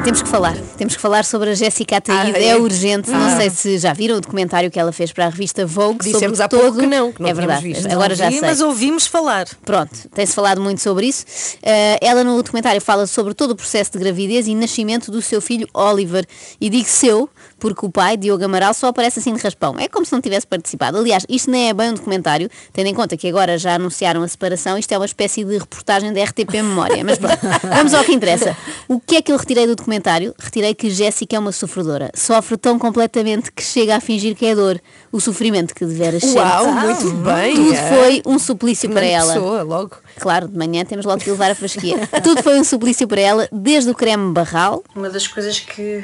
Temos que falar. Temos que falar sobre a Jéssica Ataíde. Ah, é é? urgente. Não sei se já viram o documentário que ela fez para a revista Vogue Dissemos sobre há pouco todo. que não, que não é verdade. visto. Agora Não já vi, sei. Mas ouvimos falar. Pronto, tem-se falado muito sobre isso. Eh, ela no documentário fala sobre todo o processo de gravidez e nascimento do seu filho Oliver. E digo seu, porque o pai, Diogo Amaral, só aparece assim de raspão. É como se não tivesse participado. Aliás, isto nem é bem um documentário, tendo em conta que agora já anunciaram a separação, isto é uma espécie de reportagem da RTP Memória. Mas pronto, vamos ao que interessa. O que é que eu retirei do documentário? Retirei que Jéssica é uma sofredora. Sofre tão completamente que chega a fingir que é dor. O sofrimento que deveras ser. Uau, muito bem. Tudo é. foi um suplício para ela. pessoa, logo. Claro, de manhã temos logo que levar a fasquia. Tudo foi um suplício para ela, desde o creme barral, Uma das coisas que,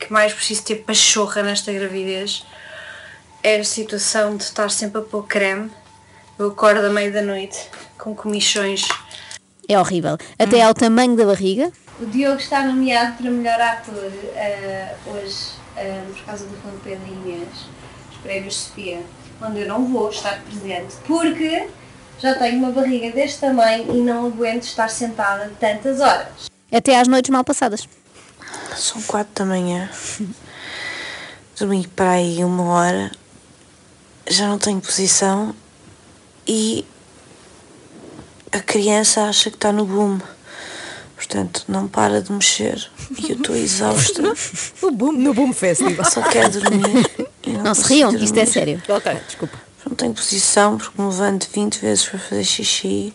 que mais preciso ter pachorra nesta gravidez é a situação de estar sempre a pôr creme. Eu acordo à meia da noite com comichões. é horrível. Até ao tamanho da barriga. O Diogo está nomeado para melhor ator eh, hoje, eh, por causa do filme Pedro Inês, os prémios Sofia, onde eu não vou estar presente, porque já tenho uma barriga deste tamanho e não aguento estar sentada tantas horas. Até às noites mal passadas. São quatro da manhã. Dormi para aí uma hora. Já não tenho posição. E a criança acha que está no boom. Portanto, não para de mexer. E eu estou exausta. No Boom, no boom Festival. Só quero dormir. e Não se consigo riam, isto é dormir. sério. ok, desculpa. Não tenho posição porque me levanto 20 vezes para fazer xixi.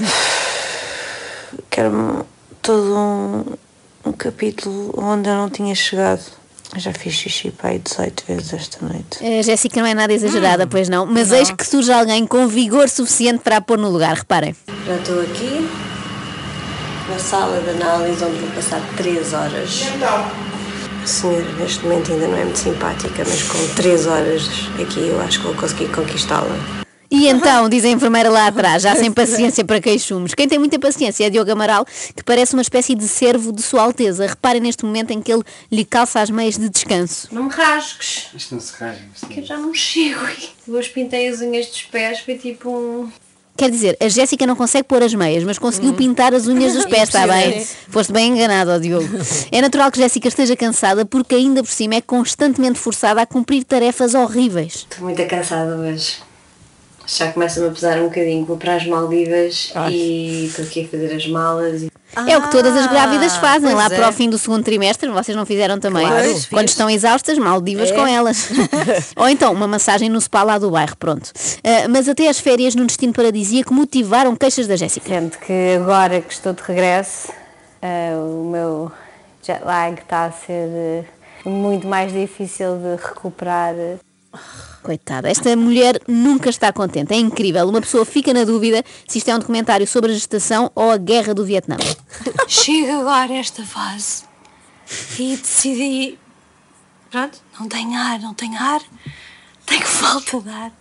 Quero todo um, um capítulo onde eu não tinha chegado. Eu já fiz xixi para aí 18 vezes esta noite. A Jéssica não é nada exagerada, pois não. Mas eis que surge alguém com vigor suficiente para a pôr no lugar, reparem. Já estou aqui na sala de análise onde vou passar 3 horas. A senhora neste momento ainda não é muito simpática, mas com 3 horas aqui eu acho que vou conseguir conquistá-la. E então, diz a enfermeira lá atrás, já sem paciência para queixumes. Quem tem muita paciência é Diogo Amaral, que parece uma espécie de servo de Sua Alteza. Reparem neste momento em que ele lhe calça as meias de descanso. Não me rasgues, Isto não se rasga. que eu já não chego. Eu hoje pintei as unhas dos pés, foi tipo um... Quer dizer, a Jéssica não consegue pôr as meias, mas conseguiu pintar as unhas dos pés, está bem? Foste bem enganado, ó Diogo. É natural que Jéssica esteja cansada porque ainda por cima é constantemente forçada a cumprir tarefas horríveis. Estou muito cansada hoje. Já começa-me a pesar um bocadinho. Vou para as Maldivas e estou aqui a fazer as malas. E... é o que todas as grávidas fazem pois lá é. para o fim do segundo trimestre. Vocês não fizeram também? Claro, Quando fiz. estão exaustas, Maldivas com elas. Ou então uma massagem no spa lá do bairro, pronto. Ah, mas até as férias num destino paradisíaco motivaram queixas da Jéssica. Sendo que agora que estou de regresso, eh, o meu jet lag está a ser eh, muito mais difícil de recuperar. Coitada, esta mulher nunca está contente. É incrível. Uma pessoa fica na dúvida se isto é um documentário sobre a gestação ou a guerra do Vietnã. Chega agora esta fase e decidi. Pronto, não tenho ar, não tenho ar, tenho falta de ar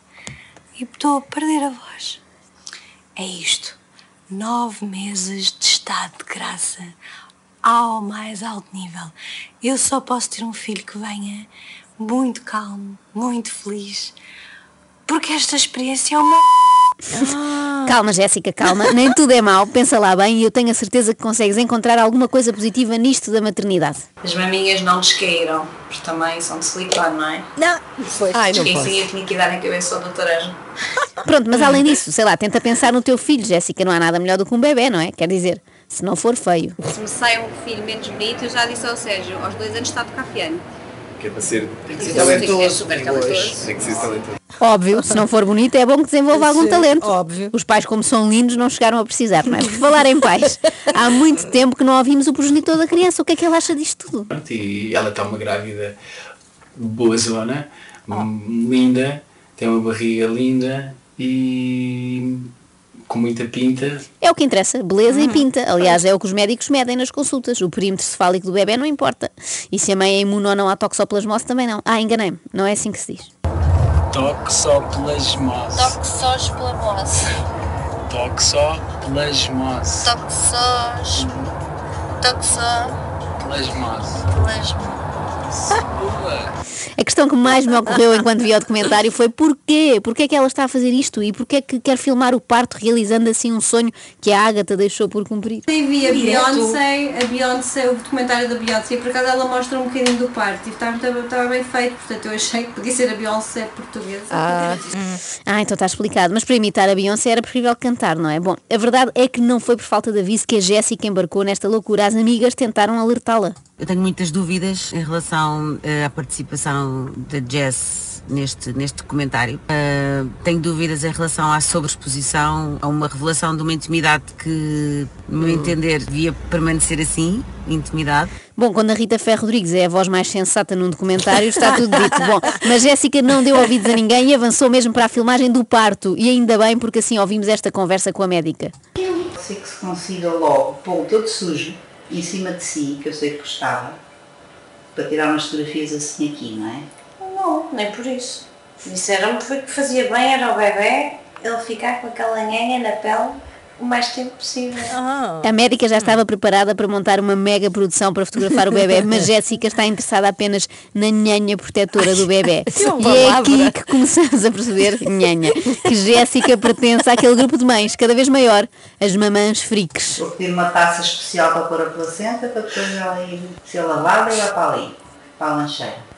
e estou a perder a voz. É isto. Nove meses de estado de graça ao mais alto nível. Eu só posso ter um filho que venha muito calmo, muito feliz, porque esta experiência é uma. Calma, Jéssica, calma. Nem tudo é mau. Pensa lá bem e eu tenho a certeza que consegues encontrar alguma coisa positiva nisto da maternidade. As maminhas não descaíram, porque também são de silicone, não é? Não. Ai, não Esqueci, eu tinha que dar em cabeça ao doutor Anjo. Pronto, mas além disso, sei lá, tenta pensar no teu filho, Jéssica. Não há nada melhor do que um bebê, não é? Quer dizer, se não for feio. Se me sai um filho menos bonito, eu já disse ao Sérgio, aos dois anos está a tocar piano. Que é para ser. Tem que ser é talentoso. super talentoso. Tem que ser talentoso. Óbvio, se não for bonito, é bom que desenvolva algum Sim, talento. óbvio. Os pais, como são lindos, não chegaram a precisar, não é? Por falar em pais, há muito tempo que não ouvimos o progenitor da criança. O que é que ele acha disto tudo? E ela está uma grávida boa zona, hum, linda, tem uma barriga linda e com muita pinta. É o que interessa, beleza e pinta. Aliás, é o que os médicos medem nas consultas. O perímetro cefálico do bebê não importa. E se a mãe é imune ou não à toxoplasmose também não. Ah, enganei-me. Não é assim que se diz. Toxoplasmose. Toxosplamose. Toxoplasmose. Toxos. Toxoplasmose. Plasmose. A questão que mais me ocorreu enquanto vi o documentário foi porquê? Porquê é que ela está a fazer isto e porquê é que quer filmar o parto realizando assim um sonho que a Agatha deixou por cumprir? Eu vi a Beyoncé, a Beyoncé, o documentário da Beyoncé, e por acaso ela mostra um bocadinho do parto e estava, estava, estava bem feito, portanto eu achei que podia ser a Beyoncé portuguesa. Ah. Ah, então está explicado. Mas para imitar a Beyoncé era preferível cantar, não é? Bom, a verdade é que não foi por falta de aviso que a Jéssica embarcou nesta loucura. As amigas tentaram alertá-la. Eu tenho muitas dúvidas em relação eh, à participação da Jess neste, neste documentário. Eh, tenho dúvidas em relação à sobreexposição, a uma revelação de uma intimidade que, no meu entender, devia permanecer assim, intimidade. Bom, quando a Rita Ferro Rodrigues é a voz mais sensata num documentário, está tudo dito. Bom, mas Jéssica não deu ouvidos a ninguém e avançou mesmo para a filmagem do parto. E ainda bem, porque assim ouvimos esta conversa com a médica. sei que se consiga logo pôr todo sujo em cima de si, que eu sei que gostava, para tirar umas fotografias assim aqui, não é? Não, nem por isso. Disseram-me que foi que fazia bem era o bebê ele ficar com aquela nhanha na pele o mais tempo possível. A médica já estava preparada para montar uma mega produção para fotografar o bebê, mas Jéssica está interessada apenas na nhanha protetora do bebê. E é aqui que começamos a perceber, nhanha, que Jéssica pertence àquele grupo de mães cada vez maior, as mamãs freaks. Vou pedir uma taça especial para pôr a placenta, para depois ela ir ser lavada e ir para ali, para a lancheira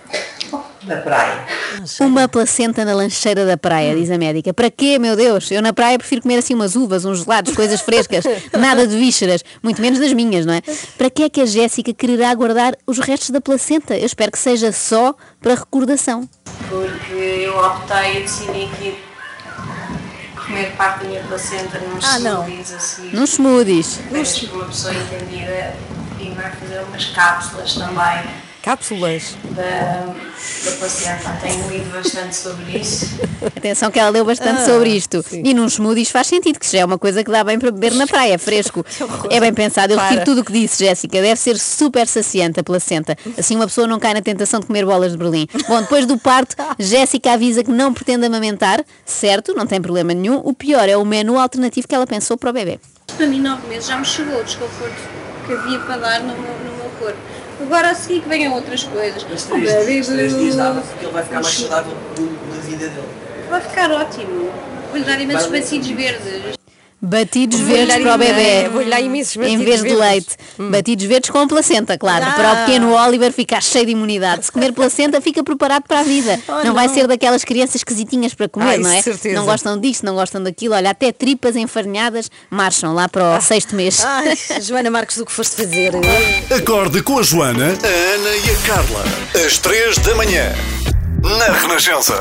da praia. Uma placenta na lancheira da praia, diz a médica. Para quê, meu Deus? Eu na praia prefiro comer assim umas uvas, uns gelados, coisas frescas, nada de vísceras, muito menos das minhas, não é? Para que é que a Jéssica quererá guardar os restos da placenta? Eu espero que seja só para recordação. Porque eu optei e decidi que comer parte da minha placenta nos Ah, não. smoothies assim. Nos smoothies. Peço que uma pessoa entendida e vai fazer umas cápsulas também Cápsulas. da, da placenta. Tenho lido bastante sobre isso. Atenção que ela leu bastante Ah, sobre isto. E num smoothies faz sentido, que já é uma coisa que dá bem para beber na praia, fresco. É bem pensado. Eu retiro tudo o que disse, Jéssica. Deve ser super saciante a placenta. Assim uma pessoa não cai na tentação de comer bolas de Berlim. Bom, depois do parto, Jéssica avisa que não pretende amamentar. Certo, não tem problema nenhum. O pior é o menu alternativo que ela pensou para o bebê. Para mim, nove meses já me chegou o desconforto que havia para dar no meu, no meu corpo. Agora a seguir que venham outras coisas. O bebê porque ele vai ficar mais saudável na vida dele. Vai ficar ótimo. Vou-lhe dar imensos batidos verdes. Batidos verdes para o bebê. vou-lhe dar imensos Em vez de verdes. leite. Batidos verdes com placenta, claro. Ah. Para o pequeno Oliver ficar cheio de imunidade. Se comer placenta, fica preparado para a vida. não, vai ser daquelas crianças esquisitinhas para comer, Ai, não é? certeza. Não gostam disto, não gostam daquilo. Olha, até tripas enfarinhadas marcham lá para o sexto mês. Ai, Joana Marques, do que foste fazer? Acorde com a Joana, a Ana e a Carla. Às três da manhã. Na Renascença.